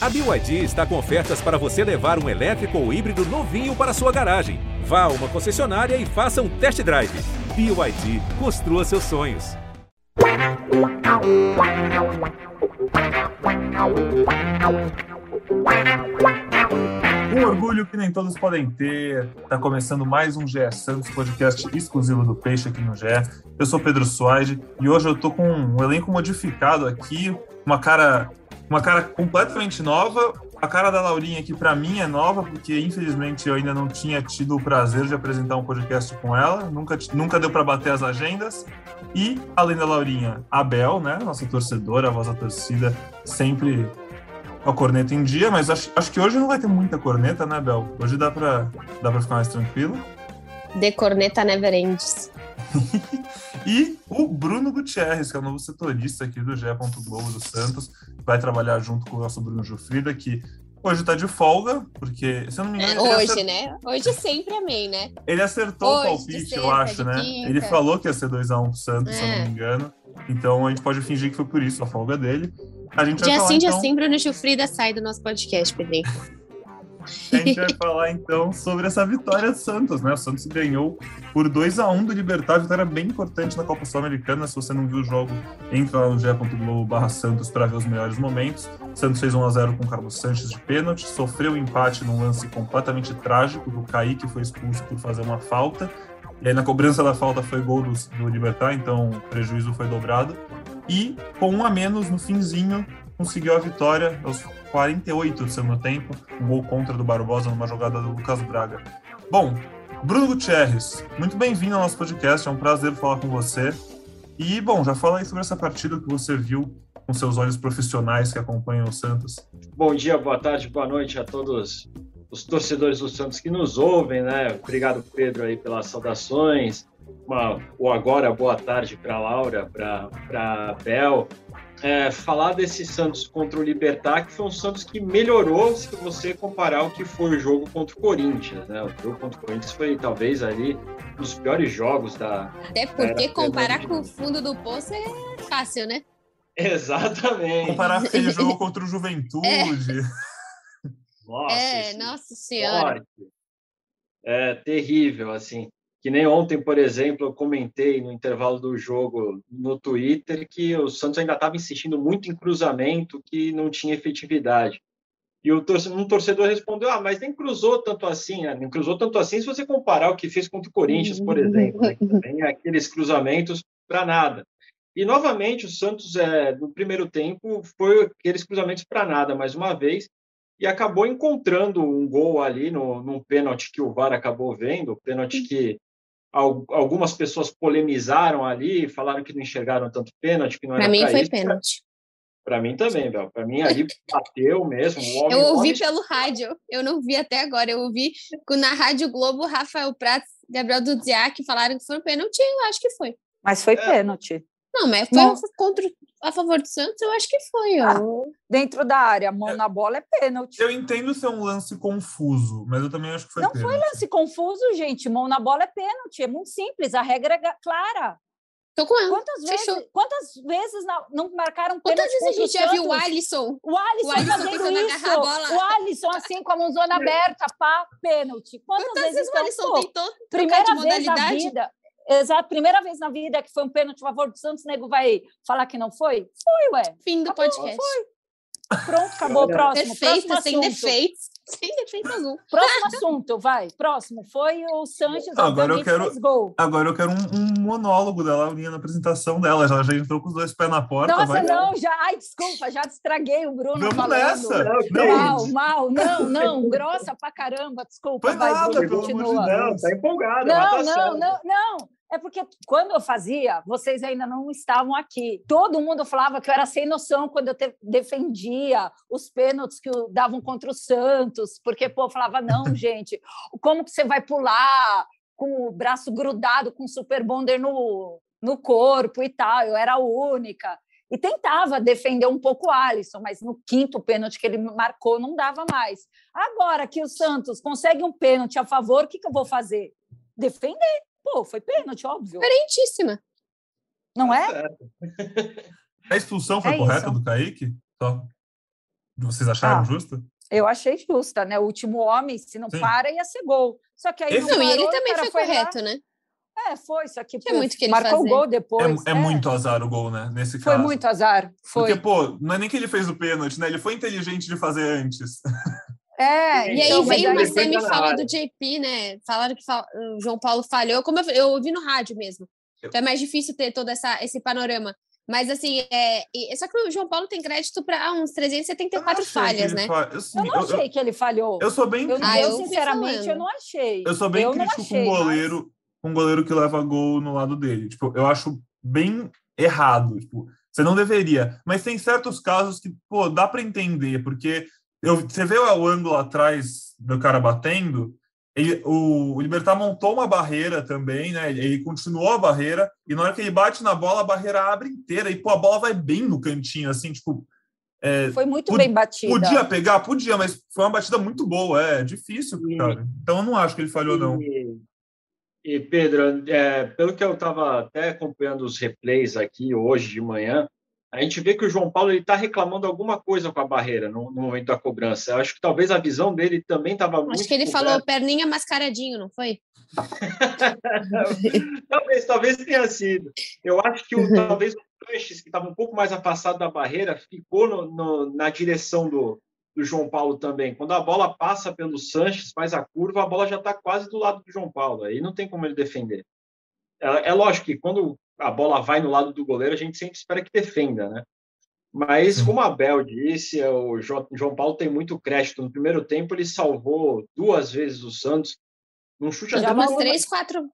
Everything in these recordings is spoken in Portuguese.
A BYD está com ofertas para você levar um elétrico ou híbrido novinho para sua garagem. Vá a uma concessionária e faça um test drive. BYD, construa seus sonhos. Um orgulho que nem todos podem ter. Tá começando mais um GE Santos, podcast exclusivo do Peixe aqui no GE. Eu sou Pedro Suaide e hoje eu tô com um elenco modificado aqui, uma cara, uma cara completamente nova. A cara da Laurinha aqui para mim é nova, porque infelizmente eu ainda não tinha tido o prazer de apresentar um podcast com ela, nunca, nunca deu para bater as agendas. E, além da Laurinha, a Bel, né, nossa torcedora, a voz da torcida, sempre a corneta em dia, mas acho, acho que hoje não vai ter muita corneta, né, Bel? Hoje dá pra, dá pra ficar mais tranquilo. De corneta never ends. e o Bruno Gutierrez, que é o novo setorista aqui do GE. Globo do Santos, vai trabalhar junto com o nosso Bruno Jufrida, que hoje tá de folga, porque, se eu não me engano... É, hoje, né? Hoje sempre amei, né? Ele acertou hoje, o palpite, eu acho, né? Quinta. Ele falou que ia ser 2x1 um pro Santos, é. se eu não me é. engano. Então a gente pode fingir que foi por isso a folga dele. A gente dia falar, sim, então... dia sim, Bruno Chufrida sai do nosso podcast, Pedrinho. A gente vai falar então sobre essa vitória do Santos, né? O Santos ganhou por 2 a 1 do Libertar, vitória bem importante na Copa Sul-Americana. Se você não viu o jogo, entra lá no ge.globo Santos para ver os melhores momentos. O Santos fez 1 a 0 com o Carlos Sanches de pênalti, sofreu um empate num lance completamente trágico do Kaique foi expulso por fazer uma falta. E aí na cobrança da falta foi gol do, do Libertar, então o prejuízo foi dobrado. E com um a menos no finzinho, conseguiu a vitória aos 48 do segundo tempo, um gol contra do Barbosa numa jogada do Lucas Braga. Bom, Bruno Gutierrez, muito bem-vindo ao nosso podcast, é um prazer falar com você. E, bom, já fala aí sobre essa partida que você viu com seus olhos profissionais que acompanham o Santos. Bom dia, boa tarde, boa noite a todos os torcedores do Santos que nos ouvem, né? Obrigado, Pedro, aí pelas saudações. Uma, ou agora, boa tarde para Laura, para Bel. É, falar desse Santos contra o Libertar, que foi um Santos que melhorou se você comparar o que foi o jogo contra o Corinthians, né? O jogo contra o Corinthians foi talvez ali um dos piores jogos da. Até porque comparar com o fundo do poço é fácil, né? Exatamente. Comparar aquele jogo contra o Juventude. É. Nossa, é, nossa senhora. É terrível, assim. Que nem ontem, por exemplo, eu comentei no intervalo do jogo no Twitter que o Santos ainda estava insistindo muito em cruzamento que não tinha efetividade. E o torcedor, um torcedor respondeu: Ah, mas nem cruzou tanto assim, né? nem cruzou tanto assim se você comparar o que fez contra o Corinthians, por exemplo. Né? Tem aqueles cruzamentos para nada. E novamente o Santos, é, no primeiro tempo, foi aqueles cruzamentos para nada, mais uma vez e acabou encontrando um gol ali no, num pênalti que o VAR acabou vendo, pênalti que algumas pessoas polemizaram ali, falaram que não enxergaram tanto pênalti, que não era Para mim foi pênalti. Para mim também, Bel. Para mim ali bateu mesmo. Homem, eu ouvi homem... pelo rádio, eu não vi até agora. Eu ouvi na Rádio Globo, Rafael Prats, Gabriel Dudziak falaram que foi pênalti, eu acho que foi. Mas foi é. pênalti. Não, mas foi não. contra, a favor do Santos, eu acho que foi. Ah, dentro da área, mão na bola é pênalti. Eu entendo ser um lance confuso, mas eu também acho que foi Não pênalti. foi lance confuso, gente. Mão na bola é pênalti. É muito simples, a regra é clara. Tô com ela. Quantas vezes, quantas vezes não marcaram pênalti? Quantas vezes a gente já viu o Alisson? O Alisson, o Alisson fazendo isso. O Alisson, assim, com a mãozona aberta, pá, pênalti. Quantas, quantas vezes, vezes o Alisson tentou Primeira vez na vida. Exato, primeira vez na vida que foi um pênalti a favor do Santos, o nego vai falar que não foi? Foi, ué. Fim do acabou, podcast. Foi. Pronto, acabou. Próximo. Perfeito, próximo sem defeitos. Sem defeito algum. Próximo assunto, vai. Próximo. Foi o Sanches. Agora eu quero, agora eu quero um, um, monólogo da Laurinha na apresentação dela. Ela já entrou com os dois pés na porta. Nossa, vai não, já. Ai, desculpa, já estraguei o Bruno. Vamos falando. nessa. Não, mal, mal. Não, não. Grossa pra caramba. Desculpa. Foi vai, nada, Bruno, pelo continua. amor de Deus. Não, tá empolgada. Não, tá não, não, não. É porque quando eu fazia, vocês ainda não estavam aqui. Todo mundo falava que eu era sem noção quando eu defendia os pênaltis que davam contra o Santos, porque pô, falava não, gente, como que você vai pular com o braço grudado com o super bonder no, no corpo e tal? Eu era a única. E tentava defender um pouco o Alisson, mas no quinto pênalti que ele marcou não dava mais. Agora que o Santos consegue um pênalti a favor, o que, que eu vou fazer? Defender. Pô, foi pênalti, óbvio. Diferentíssima. Não é? A expulsão foi É correta isso. do Kaique? Só. Vocês acharam Ah. justa? Eu achei justa, né? O último homem, se não Sim. para, ia ser gol. Só que aí Esse- não Não, e ele parou, também foi lá. correto, né? É, foi, só que Tinha pô, muito que ele marcou fazer. o gol depois. É, é muito azar o gol, né? Nesse Foi caso. muito azar. Foi. Porque, pô, não é nem que ele fez o pênalti, né? Ele foi inteligente de fazer antes. É, E aí então, mas veio uma aí- depois semi na falou área. do JP, né? Falaram que fa- o João Paulo falhou. Como eu, eu ouvi no rádio mesmo. Então é mais difícil ter todo essa, esse panorama. Mas assim, é, e- só que o João Paulo tem crédito para uns Eu 374 não achei que falhas, né? fa- Eu, assim, Eu não eu- eu- achei que ele falhou. eu sou bem Eu, Ah, eu, sinceramente, eu não achei. Eu sou bem eu crítico achei, com um mas- goleiro, com um goleiro que leva gol no lado dele. Tipo, eu acho bem errado. Tipo, você não deveria. Mas tem certos casos que, pô, dá para entender, porque eu, você vê o ângulo atrás do cara batendo. Ele, o, o Libertar montou uma barreira também, né? Ele, ele continuou a barreira, e na hora que ele bate na bola, a barreira abre inteira, e pô, a bola vai bem no cantinho, assim, tipo. é, Foi muito Pod- bem batida. podia pegar? Podia, mas foi uma batida muito boa, é difícil, Sim. cara. Então eu não acho que ele falhou, não. E, e, Pedro, é, pelo que eu estava até acompanhando os replays aqui hoje de manhã, a gente vê que o João Paulo está reclamando alguma coisa com a barreira no, no momento da cobrança. Eu acho que talvez a visão dele também estava muito. Acho que ele coberta. falou perninha mascaradinho, não foi? talvez, talvez tenha sido. Eu acho que o, talvez o Sanches, que estava um pouco mais afastado da barreira, ficou no- no- na direção do, do João Paulo também. Quando a bola passa pelo Sanches, faz a curva, a bola já está quase do lado do João Paulo. Aí não tem como ele defender. É, é lógico que quando a bola vai no lado do goleiro, a gente sempre espera que defenda, né? Mas, como a Bel disse, o Jo- João Paulo tem muito crédito. No primeiro tempo, ele salvou duas vezes o Santos num chute Já até umas no- três, quatro.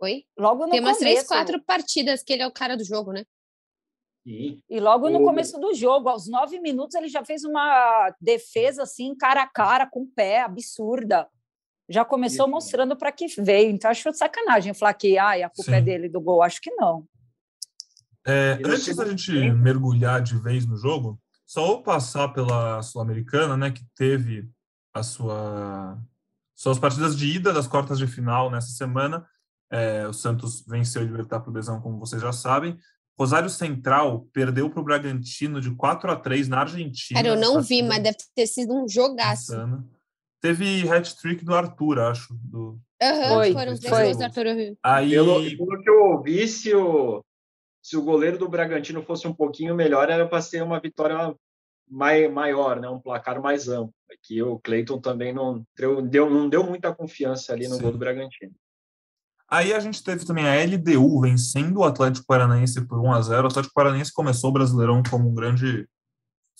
Oi? Logo no Tem umas três, começo, quatro partidas que ele é o cara do jogo, né? Sim. E logo no O- começo do jogo, aos nove minutos, ele já fez uma defesa assim, cara a cara, com o pé, absurda. Já começou Isso. mostrando para que veio. Então, acho sacanagem falar que ai, a culpa é Sim. dele do gol. Acho que não. É, E antes da gente tempo? mergulhar de vez no jogo, só vou passar pela Sul-Americana, né, que teve a sua suas partidas de ida das quartas de final nessa semana. É, o Santos venceu o Libertar lesão, como vocês já sabem. Rosário Central perdeu para o Bragantino de 4 a 3 na Argentina. Cara, eu não vi, mas deve ter sido um jogaço. insana. Teve hat-trick do Arthur, acho. Do... Aham, Foi, foram os dois foi. gols do Arthur. Aí, Pelo, pelo que eu ouvi, se o, se o goleiro do Bragantino fosse um pouquinho melhor, era para ser uma vitória mai, maior, né? um placar mais amplo. Aqui o Cleiton também não deu, deu- não deu muita confiança ali no Sim. gol do Bragantino. Aí a gente teve também a LDU vencendo o Atlético Paranaense por 1 a 0 O Atlético Paranaense começou o Brasileirão como um grande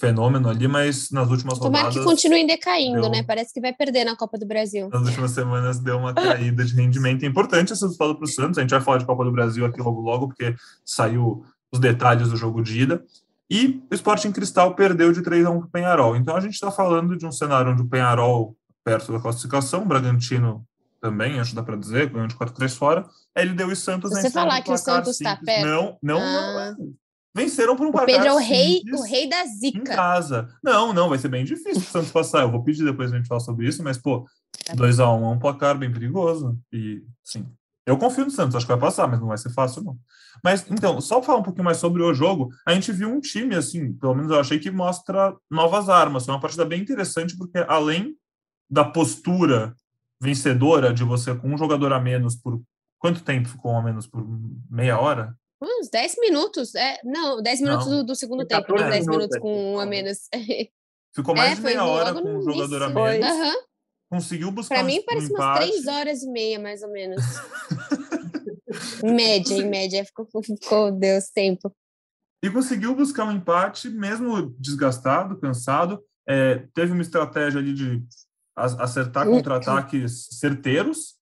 fenômeno ali, mas nas últimas Tomara rodadas, que continue decaindo, deu- né? Parece que vai perder na Copa do Brasil. nas últimas semanas deu uma caída de rendimento. É importante esse resultado para o Santos. A gente vai falar de Copa do Brasil aqui logo logo, porque saiu os detalhes do jogo de ida. E o Sporting Cristal perdeu de 3 a 1 para o Penharol. Então a gente está falando de um cenário onde o Penharol perto da classificação, o Bragantino também, acho que dá para dizer, ganhou de 4 3 fora. LDU e Santos Se você falar que o Santos tá simples. perto. Não, não, Ah. não. Venceram por um placar Pedro é o rei, o rei da em zica. casa. Não, não, vai ser bem difícil o Santos passar. Eu vou pedir depois a gente falar sobre isso, mas, pô, 2x1 é um placar bem perigoso. E, sim, eu confio no Santos, acho que vai passar, mas não vai ser fácil, não. Mas, então, só falar um pouquinho mais sobre o jogo, a gente viu um time, assim, pelo menos eu achei que mostra novas armas. Foi uma partida bem interessante, porque além da postura vencedora de você com um jogador a menos por. Quanto tempo ficou a menos? Por meia hora? Uns 10 minutos. É, não, 10 minutos Não. do, do segundo tempo, 14 não 10 minutos minutos aqui, com um a menos. Ficou mais É, de meia hora com um jogador a menos. Conseguiu buscar Pra um- mim um parece umas empate. 3 horas e meia, mais ou menos. média, em média. Ficou, ficou Deus, tempo. e conseguiu buscar um empate, mesmo desgastado, cansado. É, teve uma estratégia ali de acertar Hum. contra-ataques certeiros,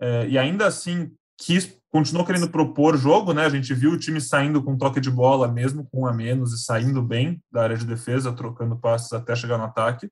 é, e ainda assim quis, continuou querendo propor jogo, né? A gente viu o time saindo com toque de bola, mesmo com um a menos, e saindo bem da área de defesa, trocando passes até chegar no ataque.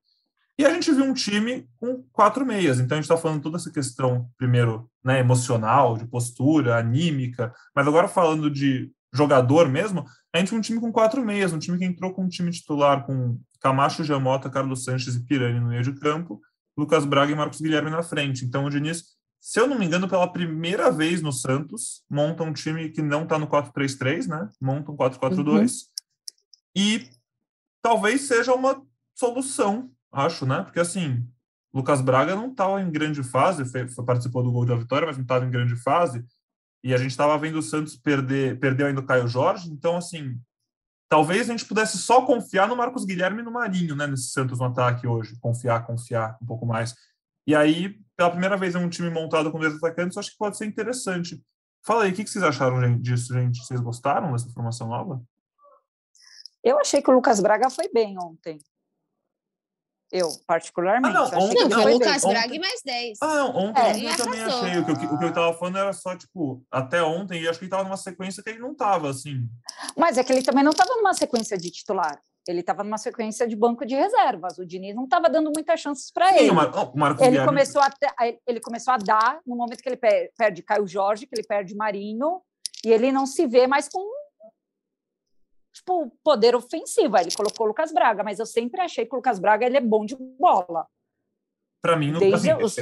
E a gente viu um time com quatro meias. Então a gente está falando toda essa questão, primeiro, né, emocional, de postura, anímica, mas agora falando de jogador mesmo, a gente viu um time com quatro meias, um time que entrou com um time titular com Camacho, Jamota, Carlos Sanches e Pirani no meio de campo, Lucas Braga e Marcos Guilherme na frente. Então o Diniz, se eu não me engano, pela primeira vez no Santos, monta um time que não está no 4-3-3, né? Monta um 4-4-2. E talvez seja uma solução, acho, né? Porque assim, Lucas Braga não estava em grande fase, foi, foi, participou do gol da vitória, mas não estava em grande fase. E a gente estava vendo o Santos perder, perdeu ainda o Caio Jorge, então assim, talvez a gente pudesse só confiar no Marcos Guilherme e no Marinho, né, nesse Santos no ataque hoje, confiar, confiar um pouco mais. E aí, pela primeira vez em um time montado com dois atacantes, acho que pode ser interessante. Fala aí, o que vocês acharam disso, gente? Vocês gostaram dessa formação nova? Eu achei que o Lucas Braga foi bem ontem. Eu, particularmente. Ah, não, ontem, não, foi o Lucas Braga e mais 10. Ah, não, ontem, é, ontem eu também achei. O que, o que eu tava falando era só, tipo, até ontem, e acho que ele tava numa sequência que ele não tava, assim. Mas é que ele também não tava numa sequência de titular. Ele estava numa sequência de banco de reservas. O Diniz não estava dando muitas chances para ele. O Marcos ele, começou a, ele começou a dar no momento que ele perde Caio Jorge, que ele perde Marinho, e ele não se vê mais com tipo, poder ofensivo. Aí ele colocou o Lucas Braga, mas eu sempre achei que o Lucas Braga ele é bom de bola. Para mim, não. Assim, os...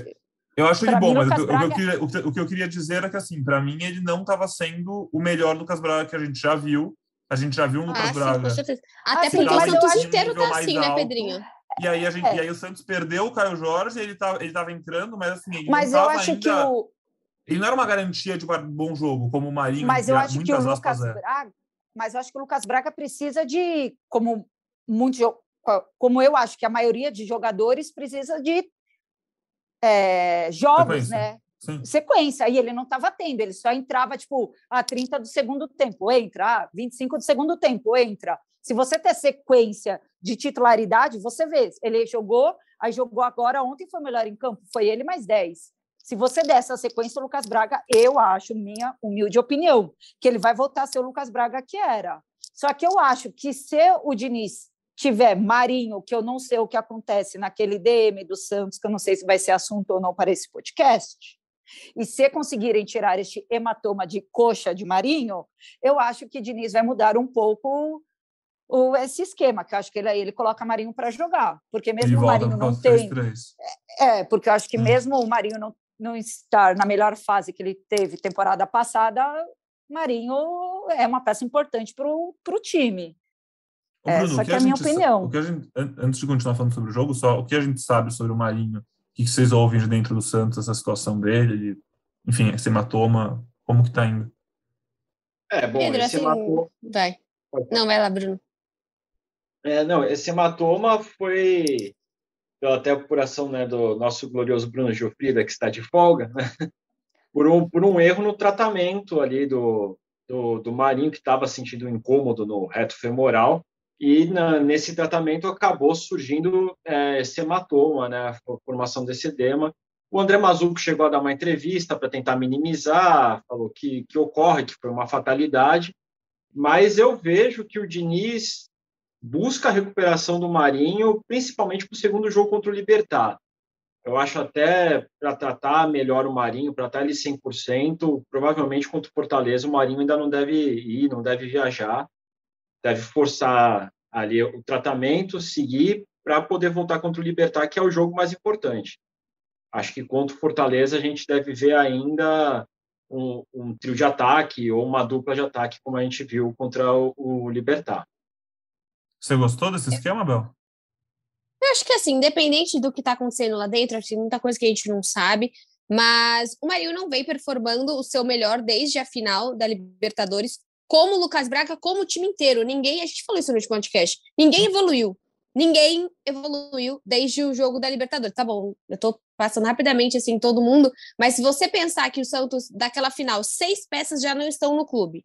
Eu acho ele bom, mim, mas o, Braga... o, que eu queria, o, que eu queria dizer é que, assim, para mim, ele não estava sendo o melhor Lucas Braga que a gente já viu. A gente já viu um Lucas ah, Braga. Sim, Até ah, porque o Santos inteiro tá assim, né, Pedrinho? E aí, a gente, é. e aí o Santos perdeu o Caio Jorge, ele estava ele tava entrando, mas assim, ele mas não eu acho ainda... que o... Ele não era uma garantia de um bom jogo, como o Marinho. Mas eu acho que o Lucas é. Braga mas eu acho que o Lucas Braga precisa de, como muito, como eu acho que a maioria de jogadores precisa de é, jogos, né? Sim. Sequência, e ele não estava tendo, ele só entrava tipo a 30 do segundo tempo, entra, a 25 do segundo tempo, entra. Se você ter sequência de titularidade, você vê, ele jogou, aí jogou agora, ontem foi melhor em campo, foi ele mais 10. Se você der essa sequência, o Lucas Braga, eu acho, minha humilde opinião, que ele vai voltar a ser o Lucas Braga que era. Só que eu acho que se o Diniz tiver Marinho, que eu não sei o que acontece naquele DM do Santos, que eu não sei se vai ser assunto ou não para esse podcast, e se conseguirem tirar este hematoma de coxa de Marinho, eu acho que Diniz vai mudar um pouco o, esse esquema, que eu acho que ele, ele coloca Marinho para jogar, porque mesmo o Marinho não tem. 3 É, porque eu acho que hum. mesmo o Marinho não, não estar na melhor fase que ele teve temporada passada, Marinho é uma peça importante para o time. Ô, Bruno, Essa que é a minha opinião. Gente, antes de continuar falando sobre o jogo, só o que a gente sabe sobre o Marinho, o que vocês ouvem de dentro do Santos, essa situação dele, enfim, esse hematoma, como que tá indo? É, bom, Pedro, esse assim, hematoma... Vai. Não, vai lá, Bruno. É, não, esse hematoma foi pela até apuração né, do nosso glorioso Bruno Gilfrida, que está de folga, né, por, um, por um erro no tratamento ali do, do, do Marinho, que estava sentindo um incômodo no reto femoral, e na, nesse tratamento acabou surgindo é, esse hematoma, né, a formação desse edema. O André Mazuco chegou a dar uma entrevista para tentar minimizar, falou que, que ocorre, que foi uma fatalidade, mas eu vejo que o Diniz busca a recuperação do Marinho, principalmente para o segundo jogo contra o Libertar. Eu acho até para tratar melhor o Marinho, para estar ele 100%, provavelmente contra o Fortaleza o Marinho ainda não deve ir, não deve viajar, deve forçar ali o tratamento, seguir para poder voltar contra o Libertar, que é o jogo mais importante. Acho que contra o Fortaleza a gente deve ver ainda um, um trio de ataque ou uma dupla de ataque, como a gente viu contra o, o Libertar. Você gostou desse esquema, Bel? Eu acho que assim, independente do que está acontecendo lá dentro, acho que tem muita coisa que a gente não sabe, mas o Marinho não vem performando o seu melhor desde a final da Libertadores, como o Lucas Braga, como o time inteiro. Ninguém, a gente falou isso no último podcast, ninguém evoluiu. Ninguém evoluiu desde o jogo da Libertadores. Tá bom, eu tô passando rapidamente assim todo mundo, mas se você pensar que o Santos daquela final, seis peças já não estão no clube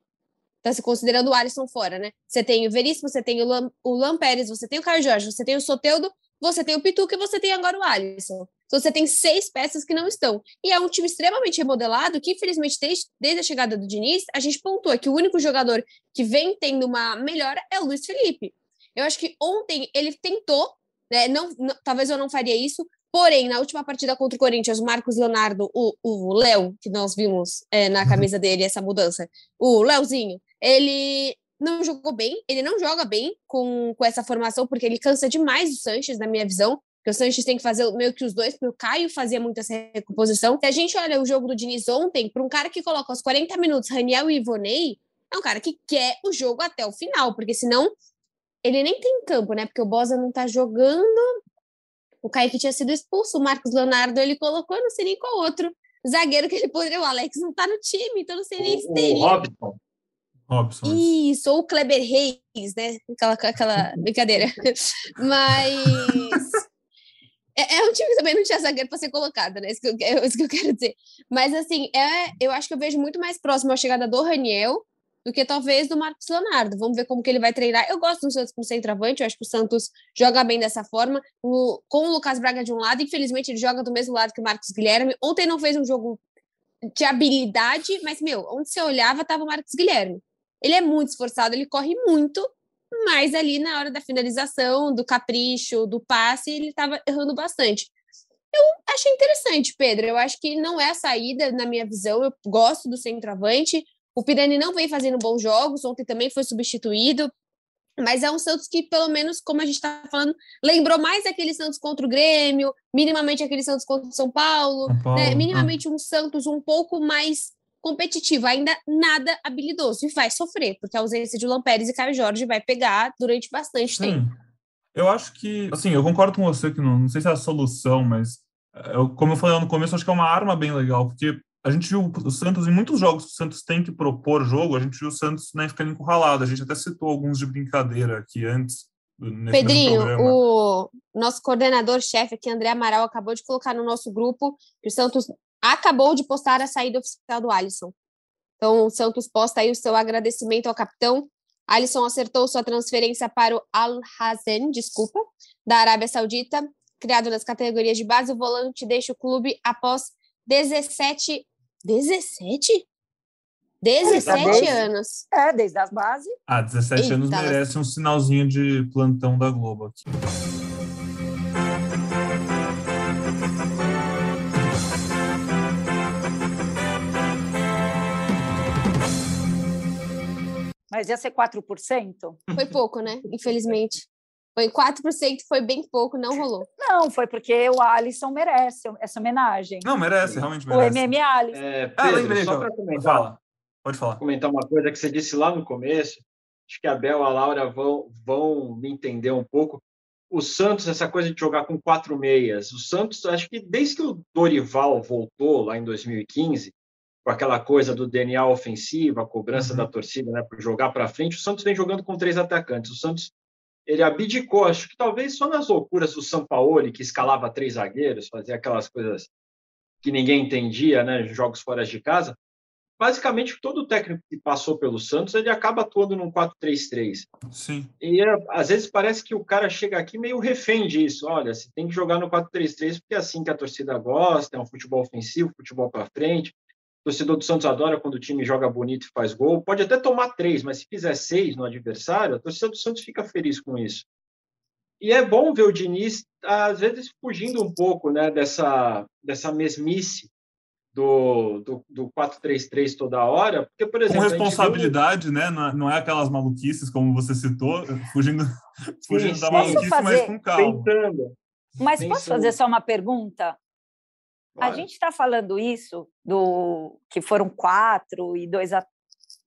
tá se considerando o Alisson fora, né? Você tem o Veríssimo, você tem o Lam, o Pérez, você tem o Caio Jorge, você tem o Soteudo, você tem o Pituca e você tem agora o Alisson. Então você tem seis peças que não estão. E é um time extremamente remodelado que, infelizmente, desde, desde a chegada do Diniz, a gente pontua que o único jogador que vem tendo uma melhora é o Luiz Felipe. Eu acho que ontem ele tentou, né? Não, não talvez eu não faria isso, Porém, na última partida contra o Corinthians, o Marcos Leonardo, o Léo, que nós vimos é, na uhum. camisa dele, essa mudança, o Léozinho, ele não jogou bem, ele não joga bem com, com essa formação, porque ele cansa demais o Sanches, na minha visão. Porque o Sanches tem que fazer meio que os dois, porque o Caio fazia muito essa recomposição. Se a gente olha o jogo do Diniz ontem, para um cara que coloca aos 40 minutos Raniel e Ivonei, é um cara que quer o jogo até o final, porque senão ele nem tem campo, né? Porque o Bosa não tá jogando. O Kaique tinha sido expulso, o Marcos Leonardo ele colocou, não sei nem qual outro zagueiro que ele poderia. O Alex não tá no time, então não sei nem se teria. O Robson. Robson. Isso, ou o Kleber Reis, né? Aquela, aquela brincadeira. Mas. É, é, um time que também não tinha zagueiro para ser colocado, né? Isso que, eu, é isso que eu quero dizer. Mas, assim, é, eu acho que eu vejo muito mais próximo a chegada do Raniel do que talvez do Marcos Leonardo. Vamos ver como que ele vai treinar. Eu gosto do Santos como centroavante, eu acho que o Santos joga bem dessa forma, o, com o Lucas Braga de um lado, infelizmente ele joga do mesmo lado que o Marcos Guilherme. Ontem não fez um jogo de habilidade, mas, meu, onde você olhava estava o Marcos Guilherme. Ele é muito esforçado, ele corre muito, mas ali na hora da finalização, do capricho, do passe, ele estava errando bastante. Eu achei interessante, Pedro. Eu acho que não é a saída, na minha visão. Eu gosto do centroavante. O Pirani não vem fazendo bons jogos, ontem também foi substituído. Mas é um Santos que, pelo menos, como a gente está falando, lembrou mais aquele Santos contra o Grêmio, minimamente aquele Santos contra o São Paulo, São Paulo né? minimamente ah. um Santos um pouco mais competitivo, ainda nada habilidoso, e vai sofrer, porque a ausência de Luan Pérez e Caio Jorge vai pegar durante bastante Sim. tempo. Eu acho que, assim, eu concordo com você que não, não sei se é a solução, mas eh, eu, como eu falei no começo, acho que é uma arma bem legal, porque a gente viu o Santos em muitos jogos que o Santos tem que propor jogo, a gente viu o Santos né, ficando encurralado. A gente até citou alguns de brincadeira aqui antes. Pedrinho, o nosso coordenador-chefe aqui, André Amaral, acabou de colocar no nosso grupo que o Santos acabou de postar a saída oficial do Alisson. Então, o Santos posta aí o seu agradecimento ao capitão. Alisson acertou sua transferência para o Al Hazen, desculpa, da Arábia Saudita. Criado nas categorias de base, o volante deixa o clube após 17. 17? 17 desde, anos. É, desde as bases. Ah, 17 Eita, anos merece um sinalzinho de plantão da Globo aqui. Mas ia ser 4%? Foi pouco, né? Infelizmente. Foi 4%, foi bem pouco, não rolou. Não, foi porque o Alisson merece essa homenagem. Não, merece, realmente merece. O MM Alisson. É, ah, Pedro, ah, lembrei, só para comentar. Fala. Pode falar. Comentar uma coisa que você disse lá no começo. Acho que a Bel e a Laura vão, vão me entender um pouco. O Santos, essa coisa de jogar com quatro meias. O Santos, acho que desde que o Dorival voltou lá em 2015, com aquela coisa do DNA ofensiva, a cobrança uhum. da torcida, né, para jogar para frente, o Santos vem jogando com três atacantes. O Santos ele abdicou, acho que talvez só nas loucuras do Sampaoli, que escalava três zagueiros, fazia aquelas coisas que ninguém entendia, né, jogos fora de casa. Basicamente, todo técnico que passou pelo Santos, ele acaba atuando num 4-3-3. Sim. E é, às vezes parece que o cara chega aqui meio refém disso. Olha, você tem que jogar no 4-3-3 porque é assim que a torcida gosta, é um futebol ofensivo, futebol para frente. O torcedor do Santos adora quando o time joga bonito e faz gol. Pode até tomar três, mas se fizer seis no adversário, a torcida do Santos fica feliz com isso. E é bom ver o Diniz, às vezes, fugindo um pouco né, dessa, dessa mesmice do, do, do 4-3-3 toda hora, porque, por exemplo... Com responsabilidade, viu... né? Não é aquelas maluquices, como você citou, fugindo, fugindo sim, da maluquice, mas com calma. Pensando. Mas Pensando. posso fazer só uma pergunta? A gente está falando isso do que foram quatro e dois a,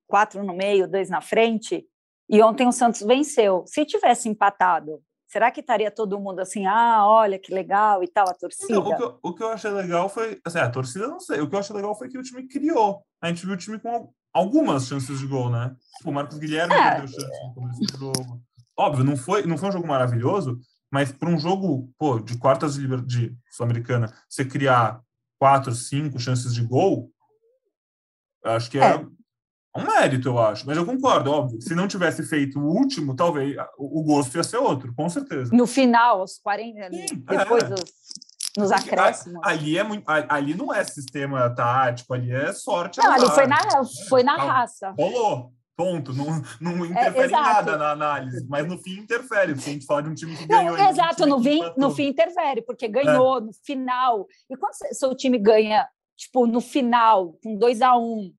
quatro no meio, dois na frente, e ontem o Santos venceu. Se tivesse empatado, será que estaria todo mundo assim, ah, olha que legal e tal, a torcida? Não, o, que eu, o, que eu, achei legal foi, assim, a torcida não sei, o que eu achei legal foi que o time criou. A gente viu o time com algumas chances de gol, né? O Marcos Guilherme é. perdeu chance no começo do jogo. Óbvio, não foi, não foi um jogo maravilhoso, mas para um jogo pô, de quartas de, de Sul-Americana, você criar quatro, cinco chances de gol, acho que é, é, um mérito, eu acho. Mas eu concordo, óbvio. Se não tivesse feito o último, talvez o, gosto ia ser outro, com certeza. No final, aos 40, Sim, depois é. dos, nos acréscimos. Ali, é muito, ali não é sistema tático, ali é sorte. Não, ali foi na, foi na raça. Rolou. Ponto, não, não é, interfere é, em nada na análise, mas no fim interfere, porque a gente fala de um time que ganhou. Não, exato, no fim, no fim interfere, porque ganhou é. no final. E quando seu time ganha, tipo, no final, com 2 a 1 um,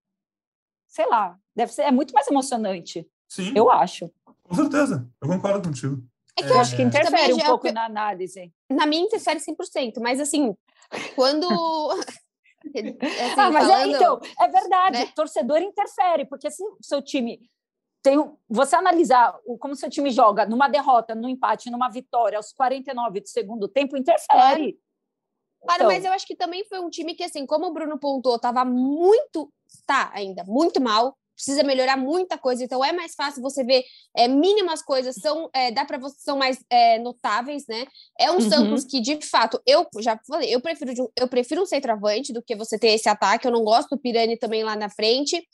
sei lá, deve ser, é muito mais emocionante. Sim. Eu acho. Com certeza, eu concordo contigo. É que eu acho que interfere um pouco na análise. Na minha interfere 100%, mas assim, quando Assim, ah, mas é, falando, é, então, é verdade, né? torcedor interfere, porque se o seu time tem, você analisar o, como seu time joga numa derrota, no empate, numa vitória, aos 49 do segundo tempo, interfere. Claro, então, mas eu acho que também foi um time que, assim, como o Bruno pontuou, estava muito, tá ainda, muito mal, precisa melhorar muita coisa, então é mais fácil você ver é, mínimas coisas, são, é, dá para você, são mais é, notáveis, né? É um uhum. Santos que, de fato, eu já falei, eu prefiro, eu prefiro um centroavante do que você ter esse ataque, eu não gosto do Pirani também lá na frente,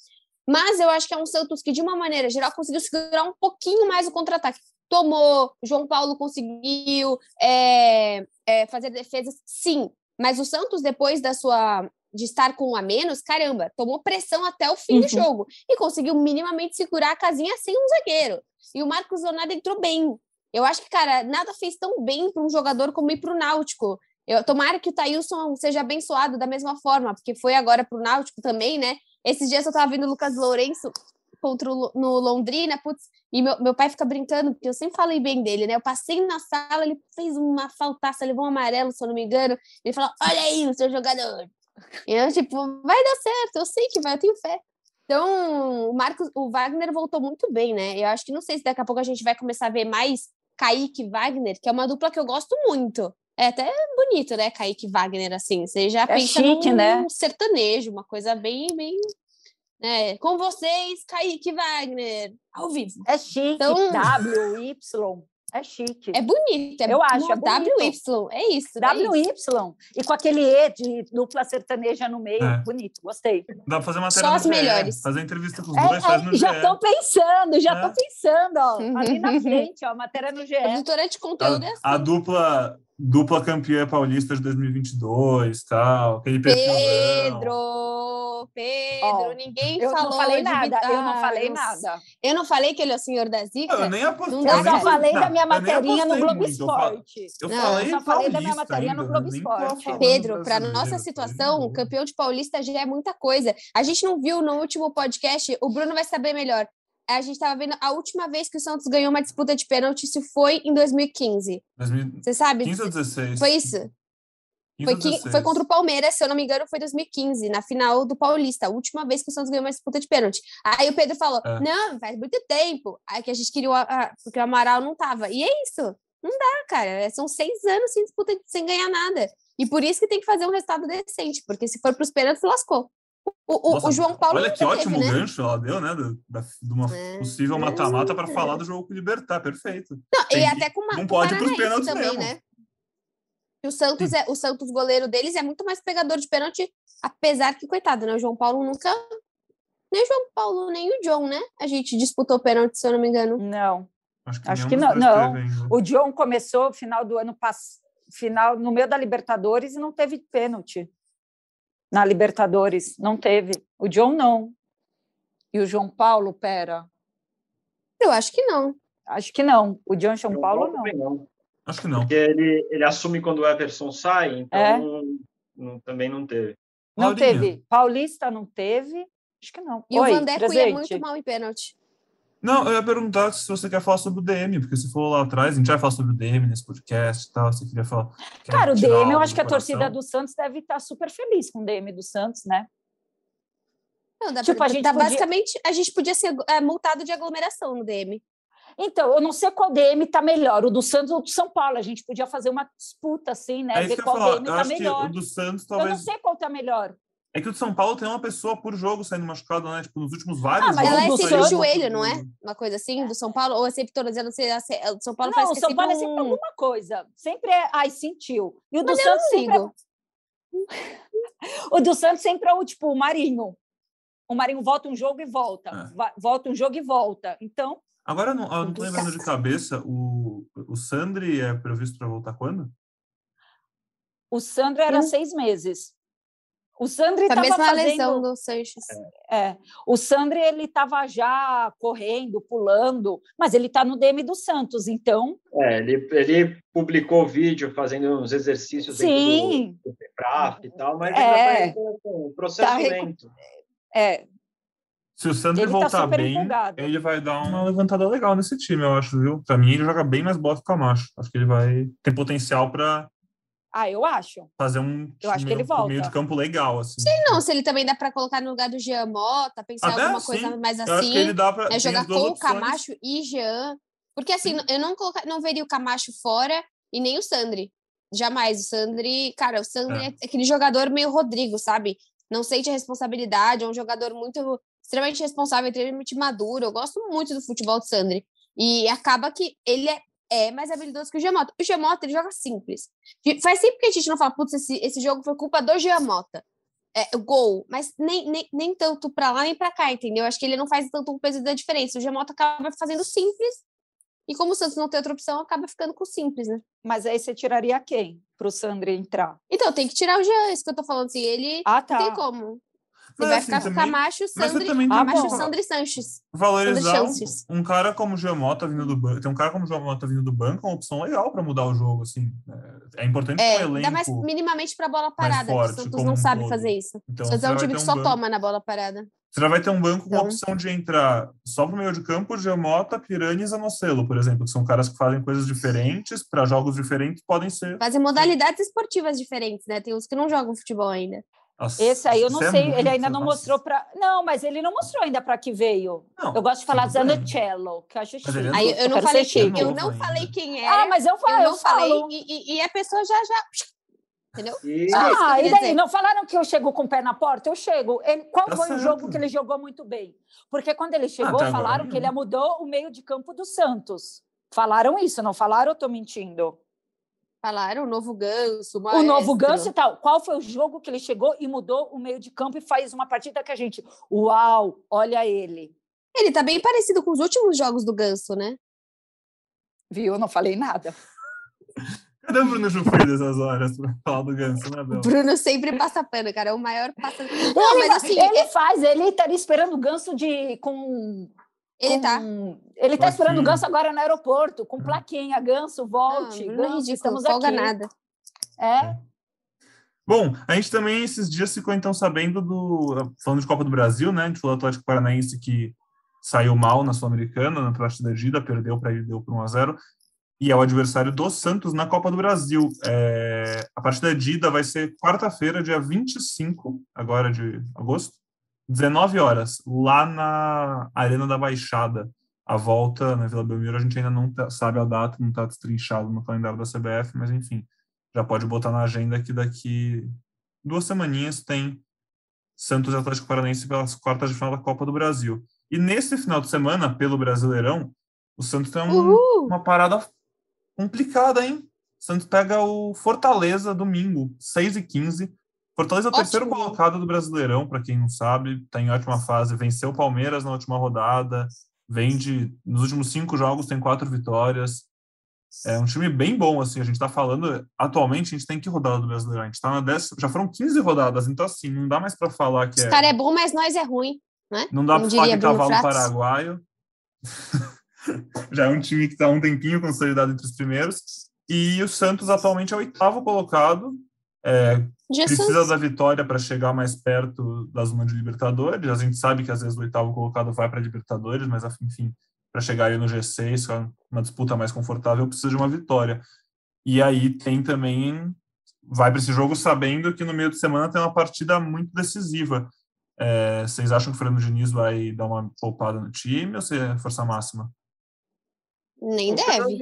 mas eu acho que é um Santos que, de uma maneira geral, conseguiu segurar um pouquinho mais o contra-ataque. Tomou, João Paulo conseguiu é, é, fazer defesas, sim. Mas o Santos, depois da sua de estar com um a menos, caramba, tomou pressão até o fim uhum. do jogo e conseguiu minimamente segurar a casinha sem um zagueiro. E o Marcos Leonardo entrou bem. Eu acho que, cara, nada fez tão bem para um jogador como ir para o Náutico. Eu, tomara que o Thailson seja abençoado da mesma forma, porque foi agora para o Náutico também, né? Esses dias eu tava vendo o Lucas Lourenço contra o, no Londrina, putz, e meu, meu pai fica brincando, porque eu sempre falei bem dele, né? Eu passei na sala, ele fez uma faltaça, levou um amarelo, se eu não me engano. Ele falou: Olha aí o seu jogador. E eu, tipo, vai dar certo, eu sei que vai, eu tenho fé. Então, o Marcos, o Wagner voltou muito bem, né? Eu acho que não sei se daqui a pouco a gente vai começar a ver mais Kaique Wagner, que é uma dupla que eu gosto muito. É até bonito, né, Kaique Wagner, assim. Você já é pensa chique, num né? sertanejo, uma coisa bem, bem. Né? Com vocês, Kaique Wagner, ao vivo. É chique, então, W, Y. É chique. É bonito. É eu acho. É WY. É isso. WY. É isso. E com aquele E de dupla sertaneja no meio. É. Bonito. Gostei. Dá pra fazer uma Só as melhores. Fazer entrevista com os é, dois, faz no Já GE. tô pensando, já tô é. pensando, ó. Ali na frente, ó. Matéria no GE. Produtora de conteúdo a, é assim. A dupla dupla campeã paulista de 2022, tal, aquele Pedro, Pedro, oh, ninguém eu falou. Não falei nada, eu não falei nada. Eu não falei que ele é o senhor da zica? Eu nem apostei. eu só falei da minha materinha no Globo Esporte. Eu, não, falei, só falei da minha materinha no Globo Esporte. Pedro, para nossa situação, campeão de paulista já é muita coisa. A gente não viu no último podcast, o Bruno vai saber melhor a gente estava vendo a última vez que o Santos ganhou uma disputa de pênalti se foi em 2015. 2000... Você sabe? 15 ou 16? Foi isso. Foi, que, foi contra o Palmeiras, se eu não me engano, foi 2015, na final do Paulista, a última vez que o Santos ganhou uma disputa de pênalti. Aí o Pedro falou: é. não, faz muito tempo. Aí que a gente queria, o, a, porque o Amaral não tava. E é isso. Não dá, cara. São seis anos sem disputa, sem ganhar nada. E por isso que tem que fazer um resultado decente, porque se for para os pênaltis, lascou. O, Nossa, o, João Paulo. Olha que ótimo teve, né? gancho ela deu, né? De, uma é, possível mata-mata para falar do jogo com o Libertar, perfeito. Não, Tem, e até com uma. Não pode para os pênaltis também, mesmo. né? E o Santos, é, o Santos, goleiro deles, é muito mais pegador de pênalti, apesar que, coitado, né? O João Paulo nunca. Nem o João Paulo, nem o John, né? A gente disputou pênalti, se eu não me engano. Não. Acho que, Acho que não. não. O John começou final do ano passado, final, no meio da Libertadores, e não teve pênalti na Libertadores. Não teve. O John não. E o João Paulo, pera. Eu acho que não. Acho que não. O John João Paulo, não. não. Acho que não. Porque ele, ele assume quando o Everson sai, então é? não, também não teve. Não Paulinha. teve. Paulista não teve. Acho que não. E Oi, o Vandeco ia muito mal em pênalti. Não, eu ia perguntar se você quer falar sobre o DM, porque se for lá atrás, a gente vai falar sobre o DM nesse podcast e tal, você queria falar. Cara, o DM, eu acho que a torcida do Santos deve estar super feliz com o DM do Santos, né? Não, dá tipo, pra, a gente dá, podia... basicamente, a gente podia ser é, multado de aglomeração no DM. Então, eu não sei qual DM está melhor, o do Santos ou o do São Paulo. A gente podia fazer uma disputa, assim, né? É Ver qual DM está melhor. o do Santos talvez... Eu não sei qual está melhor. É que o de São Paulo tem uma pessoa por jogo saindo machucada, né? Tipo, nos últimos vários ah, mas ela é sempre o joelho, não é? Uma coisa assim, do São Paulo? Ou é sempre? Eu não sei, o São Paulo não, o São é Paulo é sempre alguma coisa. Sempre é, ai, sentiu. E o do Santos sempre é... O do Santos sempre é o, tipo, o Marinho. O Marinho volta um jogo e volta. É. Volta um jogo e volta. Então... Agora, eu não, eu não tô lembrando de cabeça, o, o Sandri é previsto para voltar quando? O Sandro era hum. seis meses. O Sandri estava fazendo... lesão do Sanches. É, o Sandri ele estava já correndo, pulando, mas ele está no DM do Santos, então. É, ele, ele publicou vídeo fazendo uns exercícios Sim. do, do e tal, mas é, ainda tá um processo tá lento. É. Se o Sandri ele tá voltar tá bem, empolgado. ele vai dar uma levantada legal nesse time, eu acho, viu? Para mim, ele joga bem mais bola que o Camacho. Acho que ele vai ter potencial para Ah, eu acho. Fazer um, Eu acho que ele um volta. meio de campo legal, assim. Não, se ele também dá pra colocar no lugar do Jean Mota, pensar em Até alguma assim, coisa mais Eu acho que assim. ele dá pra. É jogar com o. Camacho e Jean. Porque assim, eu não, coloca, não veria o Camacho fora e nem o Sandri. Jamais. O Sandri, cara, o Sandri É. é. aquele jogador meio Rodrigo, sabe? Não sente a responsabilidade, é um jogador muito extremamente responsável, extremamente maduro. Eu gosto muito do futebol do Sandri. E acaba que ele é, é mais habilidoso que o Giamota. O Giamota, ele joga simples. Faz tempo que a gente não fala, putz, esse, esse jogo foi culpa do Giamota. É, o gol, mas nem, nem, nem tanto pra lá nem pra cá, entendeu? Acho que ele não faz tanto o peso da diferença. O Giamota acaba fazendo simples, e como o Santos não tem outra opção, acaba ficando com o simples, né? Mas aí você tiraria quem para o Sandri entrar? Então, tem que tirar o Jean, isso que eu tô falando, assim, ele Ah, não tá. tem como. Mas, vai assim, ficar com o também- Camacho, Sandri, tem Camacho. Sandri e Sanches. valorizar um, um cara como o Giamota vindo do banco. Tem um cara como o Giamota vindo do banco, é uma opção legal para mudar o jogo, assim. É, é importante É, que o elenco. ainda mais minimamente pra bola parada, forte, o Santos não um sabe todo. fazer isso. Então, Santos é um time que um só banco- toma na bola parada. Você já vai ter um banco com a Então- opção de entrar só pro meio de campo, Giamota, Piranha e Zanocelo, por exemplo, que são caras que fazem coisas diferentes, para jogos diferentes, podem ser. Fazer modalidades esportivas diferentes, né? Tem uns que não jogam futebol ainda. Esse aí eu não é sei, ele ainda não mostrou para. Não, mas ele não mostrou ainda para que veio. Não, Eu gosto de falar. Zanocello, que eu acho é chique. Aí eu, não falei quem, eu não ainda. falei quem era. Ah, mas eu falo, eu eu, não falei e, e- e a pessoa já já entendeu? E Só isso Ah, e queria daí? dizer. Não falaram que eu chego com o pé na porta? Eu chego. Ele- qual Tá foi certo. o jogo que ele jogou muito bem? Porque quando ele chegou, até agora falaram que ele mudou o meio de campo do Santos. Falaram isso, não falaram ou eu tô mentindo? Falaram o novo ganso, o, O novo maestro. Ganso e tal. Qual foi o jogo que ele chegou e mudou o meio de campo e faz uma partida que a gente. Uau, olha ele. Ele tá bem parecido com os últimos jogos do Ganso, né? Viu? Eu não falei nada. Cadê o Bruno Jufri dessas horas pra falar do Ganso, né, O Bel? Bruno sempre passa pano, cara. É o maior passa. Não, ele, mas assim, ele é- faz, ele estaria esperando o Ganso de. com. Ele com- tá. Ele tá esperando o. Ganso agora no aeroporto, com plaquinha, Ganso, Não, volte. Bruno é Ganso, ridículo, estamos folga aqui. nada. É, Bom, a gente também esses dias ficou então sabendo do. Falando de Copa do Brasil, né? A gente falou do Atlético Paranaense que saiu mal na Sul-Americana, na partida de ida, perdeu para ele, deu por 1 a 0 e é o adversário do Santos na Copa do Brasil. É, a partida de ida vai ser quarta-feira, dia 25, agora de agosto, 19 horas, lá na Arena da Baixada. A volta na Vila Belmiro, a gente ainda não tá- sabe a data, não está destrinchado no calendário da CBF, mas enfim, já pode botar na agenda que daqui duas semaninhas tem Santos e Atlético Paranaense pelas quartas de final da Copa do Brasil. E nesse final de semana, pelo Brasileirão, o Santos tem um- uma parada complicada, hein? O Santos pega o Fortaleza domingo, 6 e 15 Fortaleza é o terceiro colocado do Brasileirão, para quem não sabe, está em ótima fase, venceu o Palmeiras na última rodada, vem de, nos últimos cinco jogos tem quatro vitórias, é um time bem bom, assim, a gente está falando, atualmente a gente tem que rodada do Brasileirão, a gente tá na décima, já foram 15 rodadas, então assim, não dá mais para falar que Os é, caras é bom, mas nós é ruim, né? não dá para falar que é Bruno cavalo Fratos. paraguaio, já é um time que está um tempinho consolidado entre os primeiros, e o Santos atualmente é o oitavo colocado, é, precisa da vitória para chegar mais perto da zona de Libertadores. A gente sabe que às vezes o oitavo colocado vai para Libertadores, mas enfim, para chegar aí no G6, com uma disputa mais confortável, precisa de uma vitória. E aí tem também vai para esse jogo sabendo que no meio de semana tem uma partida muito decisiva. É, vocês acham que o Fernando Diniz vai dar uma poupada no time ou se é força máxima? Nem deve.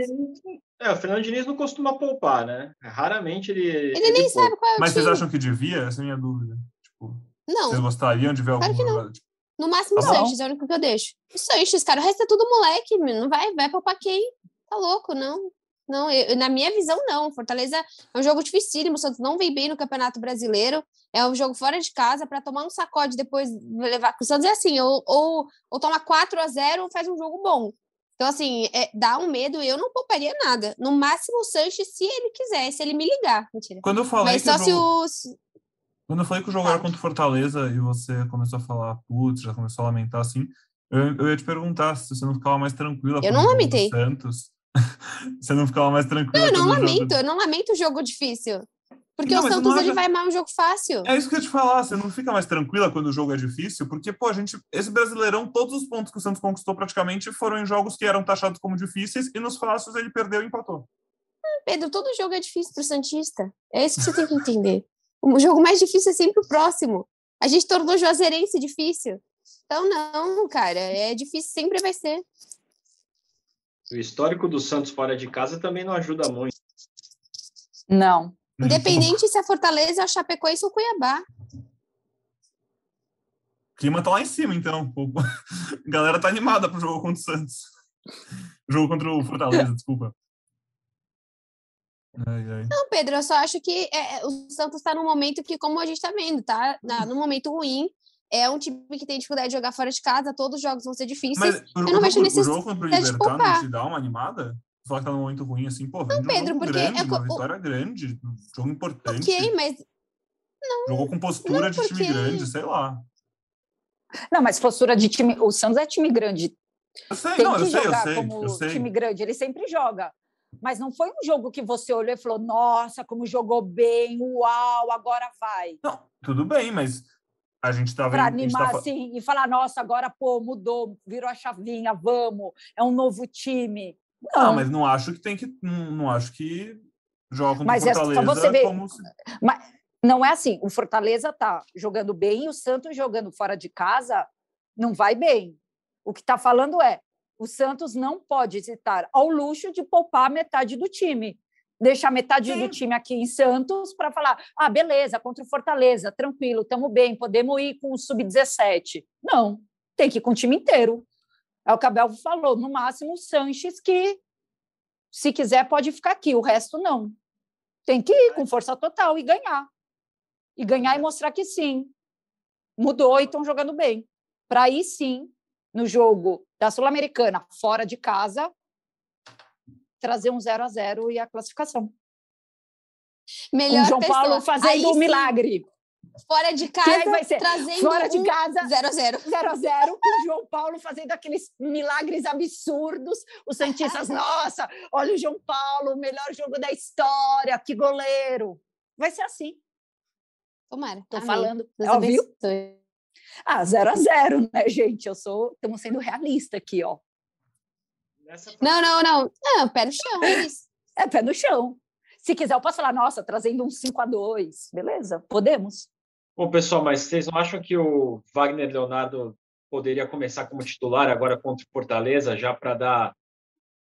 É, o Fernando Diniz não costuma poupar, né? Raramente ele. Ele nem sabe qual é o Mas vocês time. acham que devia? Essa é a minha dúvida. Tipo, Não, vocês gostariam de ver Claro que alguma no máximo o Tá bom. Sanches, é o único que eu deixo. O Sanches, cara, o resto é tudo moleque, meu, não vai, vai poupar quem? Tá louco, não. Não, eu- na minha visão, não. Fortaleza é um jogo dificílimo, o Santos não vem bem no Campeonato Brasileiro, é um jogo fora de casa, para tomar um sacode depois levar. O Santos é assim, ou, ou, ou toma 4 a 0 ou faz um jogo bom. Então, assim, é, dá um medo, eu não pouparia nada. No máximo o Sanches, se ele quiser, se ele me ligar. Mentira. Quando eu falei Mas só se jogo- os. Quando eu falei que o jogo Fala. era contra o Fortaleza e você começou a falar, putz, já começou a lamentar assim, eu, eu ia te perguntar se você não ficava mais tranquila. Eu não lamentei. Santos. você não ficava mais tranquila. Eu não quando o jogo- lamento, eu não lamento o jogo difícil. Porque Não, o Santos ele vai mais um jogo fácil. É isso que eu ia te falar, você não fica mais tranquila quando o jogo é difícil, porque, pô, a gente, esse Brasileirão, todos os pontos que o Santos conquistou praticamente foram em jogos que eram taxados como difíceis e nos fáceis ele perdeu e empatou. Pedro, todo jogo é difícil para o Santista. É isso que você tem que entender. O jogo mais difícil é sempre o próximo. A gente tornou o Juazeirense difícil. Então, não, cara, é difícil, sempre vai ser. O histórico do Santos fora de casa também não ajuda muito. Não. Independente se a Fortaleza, Chapecoense ou Cuiabá. O clima tá lá em cima, então. A galera tá animada pro jogo contra o Santos. O jogo contra o Fortaleza, desculpa. Ai, ai. Não, Pedro, eu só acho que é, é o Santos está num momento que, como a gente está vendo, tá na, num momento ruim. É um time que tem dificuldade de jogar fora de casa, todos os jogos vão ser difíceis. Mas eu não vejo necessidade. O jogo contra o Libertar não te dá uma animada? Falar que tá num momento ruim assim, pô, não, um Pedro, jogo porque grande, é, uma vitória grande, um jogo importante. Ok, mas. Não, Jogou com postura não de time grande, sei lá. Não, mas postura de time. O Santos é time grande. Eu sei, Tem não, que eu sei, eu sei, como eu sei. time grande, ele sempre joga. Mas não foi um jogo que você olhou e falou: nossa, como jogou bem, uau, agora vai. Não, tudo bem, mas a gente tá Para animar fa- assim e falar: nossa, agora pô, mudou, virou a chavinha, vamos, é um novo time. Não, Não, mas não acho que tem que. Não, não acho que joga contra Mas o é só Fortaleza você ver- como se. não é assim. O Fortaleza tá jogando bem e o Santos jogando fora de casa não vai bem. O que está falando é: o Santos não pode estar ao luxo de poupar metade do time. Deixar metade Sim. do time aqui em Santos para falar: ah, beleza, contra o Fortaleza, tranquilo, estamos bem, podemos ir com o sub-17. Não, tem que ir com o time inteiro. É o Abel falou: no máximo o Sanches, que se quiser pode ficar aqui, o resto não. Tem que ir com força total e ganhar. E ganhar e mostrar que sim, mudou e estão jogando bem. Para aí sim, no jogo da Sul-Americana, fora de casa, trazer um 0 a 0 e a classificação. Com Melhor o João pessoa. Paulo Aí fazendo um sim, milagre. Fora de casa, vai ser trazendo fora de um casa, 0 a 0 0 a 0 com o João Paulo fazendo aqueles milagres absurdos. Os Santistas, nossa, olha o João Paulo, o melhor jogo da história, que goleiro. Vai ser assim, Tomara. tô amém. falando. Deus Ó, viu? abençoe. Ah, 0 a 0 né, gente? Eu sou, estamos sendo realista aqui, ó. Não, não, não. Não, pé no chão, é isso. É pé no chão. Se quiser, eu posso falar, nossa, trazendo um 5 a 2 Beleza, podemos. Bom, pessoal, mas vocês não acham que o Wagner Leonardo poderia começar como titular agora contra o Fortaleza, já para dar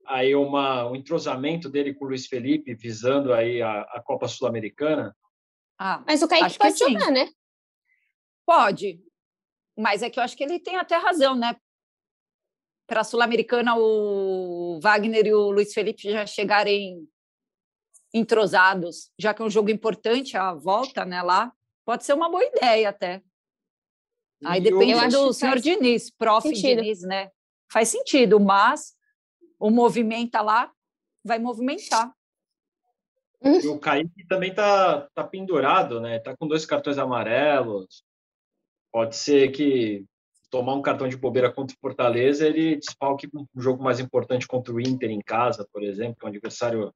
aí uma, um entrosamento dele com o Luiz Felipe, visando aí a, a Copa Sul-Americana? Ah, Mas o Kaique pode sim. jogar, né? pode. Mas é que eu acho que ele tem até razão, né? Para a Sul-Americana, o Wagner e o Luiz Felipe já chegarem entrosados, já que é um jogo importante, a volta né, lá, pode ser uma boa ideia até. Aí E depende eu do senhor Diniz, prof. sentido. Diniz, né? Faz sentido, mas o movimenta lá vai movimentar. E o Kaique também tá, tá pendurado, né? Tá com dois cartões amarelos. Pode ser que tomar um cartão de bobeira contra o Fortaleza, ele desfalque um jogo mais importante contra o Inter em casa, por exemplo, que é um adversário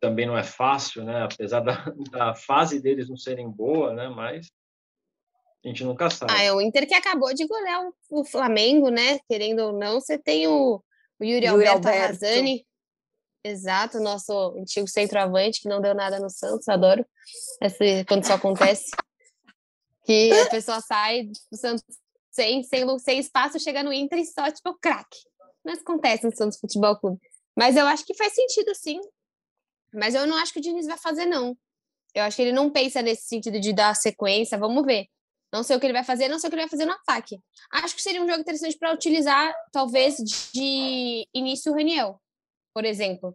também não é fácil, né? Apesar da, da fase deles não serem boa, né? Mas a gente nunca sabe. Ah, é o Inter que acabou de golear o, o Flamengo, né? Querendo ou não, você tem o, o Yuri, Yuri Alberto Alberto. Arrasani. Exato, nosso antigo centroavante, que não deu nada no Santos, adoro esse, quando isso acontece. Que a pessoa sai do Santos sem, sem, sem espaço, chega no Inter e só, tipo, craque. Mas acontece no Santos Futebol Clube. Mas eu acho que faz sentido, sim. Mas eu não acho que o Diniz vai fazer, não. Eu acho que ele não pensa nesse sentido de dar sequência, vamos ver. Não sei o que ele vai fazer, não sei o que ele vai fazer no ataque. Acho que seria um jogo interessante para utilizar, talvez, de início o Raniel, por exemplo.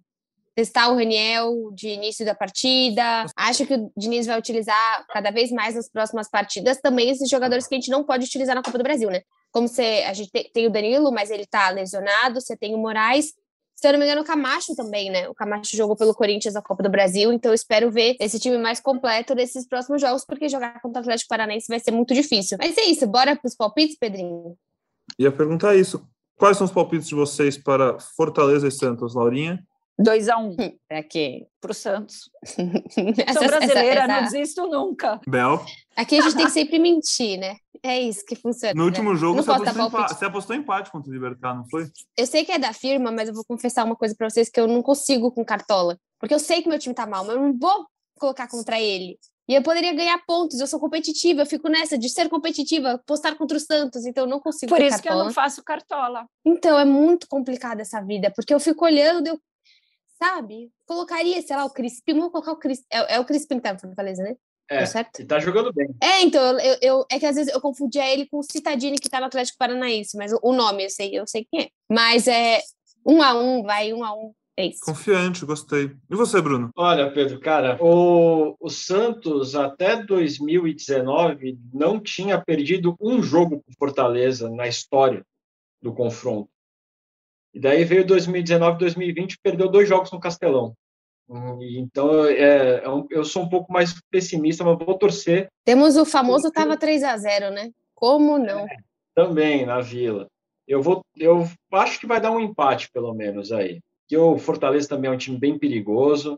Testar o Raniel de início da partida. Acho que o Diniz vai utilizar cada vez mais nas próximas partidas também esses jogadores que a gente não pode utilizar na Copa do Brasil, né? Como você, a gente tem, tem o Danilo, mas ele tá lesionado, você tem o Moraes. Se eu não me engano, o Camacho também, né? O Camacho jogou pelo Corinthians na Copa do Brasil, então eu espero ver esse time mais completo nesses próximos jogos, porque jogar contra o Atlético Paranaense vai ser muito difícil. Mas é isso, bora para os palpites, Pedrinho? Ia perguntar isso. Quais são os palpites de vocês para Fortaleza e Santos, Laurinha? 2 a 1 um, Pra quê? para o Santos. Essa- Sou brasileira, essa- não essa- desisto nunca. Bel, Aqui a gente tem que sempre mentir, né? É isso que funciona. no último né? jogo Não você apostou, você apostou empate contra o Libertar, não foi? Eu sei que é da firma, mas eu vou confessar uma coisa pra vocês que eu não consigo com cartola. Porque eu sei que meu time tá mal, mas eu não vou colocar contra ele. E eu poderia ganhar pontos, eu sou competitiva, eu fico nessa de ser competitiva, postar contra o Santos, então eu não consigo Por isso que eu cartola. não faço cartola. Então, é muito complicada essa vida, porque eu fico olhando, eu, sabe? Colocaria, sei lá, o Crispim, vamos colocar o Crispim, é, é o Crispim que tá no Fortaleza, né? É, Tá certo? e tá jogando bem. É, então, eu, eu- é que às vezes eu confundia ele com o Citadini que tá no Atlético Paranaense, mas o, o nome eu sei, eu sei quem é. Mas é um a um, vai, um a um, é isso. Confiante, gostei. E você, Bruno? Olha, Pedro, cara, o, o Santos até 2019 não tinha perdido um jogo com Fortaleza na história do confronto. E daí veio 2019, 2020, perdeu dois jogos no Castelão. Então, é, é eu sou um pouco mais pessimista, mas vou torcer Temos o famoso tava 3 a 0 né? Como não? também na Vila. Eu vou, eu acho que vai dar um empate pelo menos aí. Que o Fortaleza também é um time bem perigoso.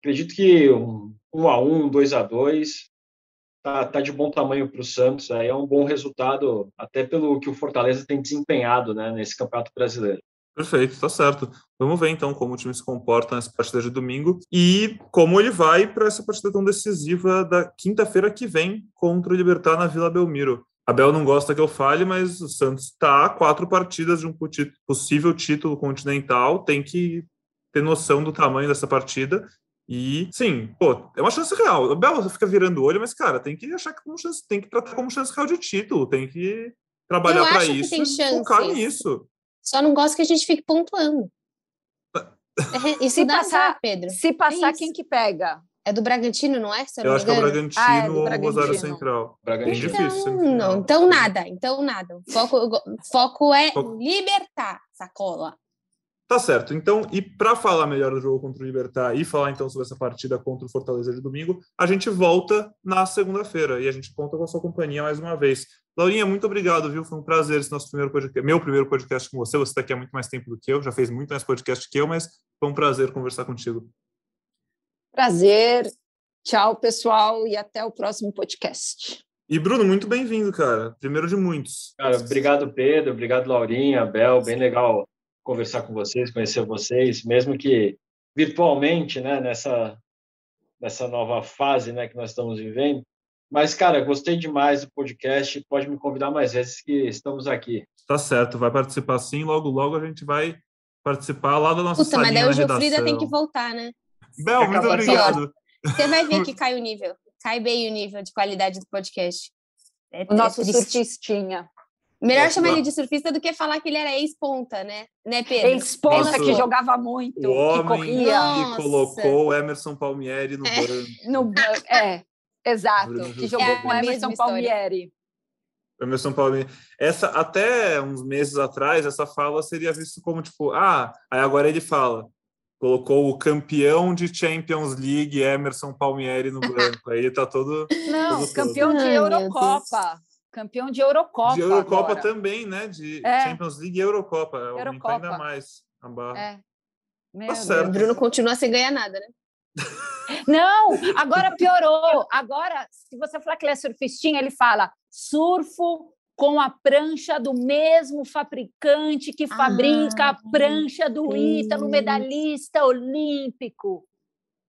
Acredito que um, um a um, dois a dois, tá, tá de bom tamanho para o Santos. Aí é um bom resultado, até pelo que o Fortaleza tem desempenhado, né, nesse Campeonato Brasileiro. Perfeito, tá certo. Vamos ver então como o time se comporta nessa partida de domingo e como ele vai para essa partida tão decisiva da quinta-feira que vem contra o Libertar na Vila Belmiro. A Bel não gosta que eu fale, mas o Santos está a quatro partidas de um possível título continental, tem que ter noção do tamanho dessa partida. E, sim, pô, é uma chance real. A Bel fica virando o olho, mas, cara, tem que achar que como chance, tem que tratar como chance real de título, tem que trabalhar para isso tem e focar nisso. Só não gosto que a gente fique pontuando. É, Isso Se dá passar- azar, Pedro. Se passar, isso. quem que pega? É do Bragantino, não é? Se eu não acho que é o? Bragantino Ah, é do ou o Rosário Bragantino. Central. Bragantino. Difícil. Então, semifinal. não, então nada, então nada. O foco, o foco é Foco. libertar sacola. Tá certo. Então, e para falar melhor do jogo contra o Libertar e falar então sobre essa partida contra o Fortaleza de domingo, a gente volta na segunda-feira e a gente conta com a sua companhia mais uma vez. Laurinha, muito obrigado, viu? Foi um prazer esse nosso primeiro podcast, meu primeiro podcast com você. Você está aqui há muito mais tempo do que eu, já fez muito mais podcast que eu, mas foi um prazer conversar contigo. Prazer. Tchau, pessoal, e até o próximo podcast. E Bruno, muito bem-vindo, cara. Primeiro de muitos. Cara, obrigado, Pedro. Obrigado, Laurinha, Bel. Bem legal conversar com vocês, conhecer vocês, mesmo que virtualmente, né, nessa, nessa nova fase né, que nós estamos vivendo. Mas, cara, gostei demais do podcast. Pode me convidar mais vezes que estamos aqui. Tá certo, vai participar sim. Logo, logo a gente vai participar lá da nossa Puta, mas daí o na Gilfrida tem que voltar, né? Bel, muito obrigado. Você vai ver que cai o nível. Cai bem o nível de qualidade do podcast. É, O nosso é. Melhor chamar ele de surfista do que falar que ele era ex-ponta, né? Né, Pedro? Ex-ponta que jogava muito, O que homem corria que colocou o Emerson Palmieri no É. banco. no ban- É, exato. Que jogou É com Emerson. Palmieri. Emerson Palmieri. Essa, até uns meses atrás, essa fala seria vista como tipo, ah, aí agora ele fala. Colocou o campeão de Champions League, Emerson Palmieri, no banco. Aí ele tá todo. Não, Todo campeão de Ai, meu Eurocopa. Campeão de Eurocopa. de Eurocopa agora. também, né? De É. Champions League e Eurocopa. Aumenta Eurocopa. ainda mais a barra. É. Meu Tá. O Bruno continua sem ganhar nada, né? Não, agora piorou. Agora, se você falar que ele é surfistinha, ele fala surfo com a prancha do mesmo fabricante que fabrica Ah, a prancha do. Ítalo, medalhista olímpico.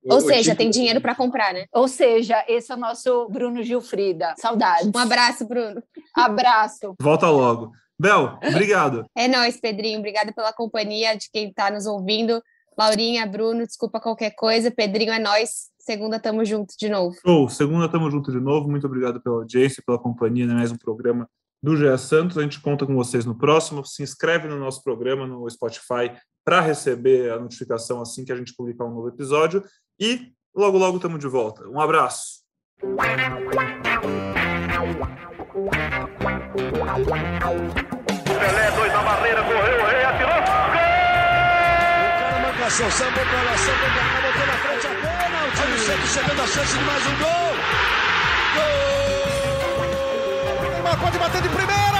Ou O- o seja, título- tem dinheiro para comprar, né? Ou seja, esse é o nosso Bruno Gilfrida. Saudades. Um abraço, Bruno. abraço. Volta logo. Bel, obrigado. É nóis, Pedrinho. Obrigada pela companhia de quem está nos ouvindo. Laurinha, Bruno, desculpa qualquer coisa. Pedrinho, é nóis. Segunda, tamo junto de novo. Show. Segunda, tamo junto de novo. Muito obrigado pela audiência, pela companhia, né? Mais um programa do GE Santos. A gente conta com vocês no próximo. Se inscreve no nosso programa no Spotify para receber a notificação assim que a gente publicar um novo episódio. E logo, logo estamos de volta. Um abraço. Pelé, dois na barreira, correu, o rei atirou. Gol! O cara marcação, sambou pra lá, sambou pra cá, botou na frente a pênalti. Olha o Santos chegando a chance de mais um gol. Gol! Neymar pode bater de primeira.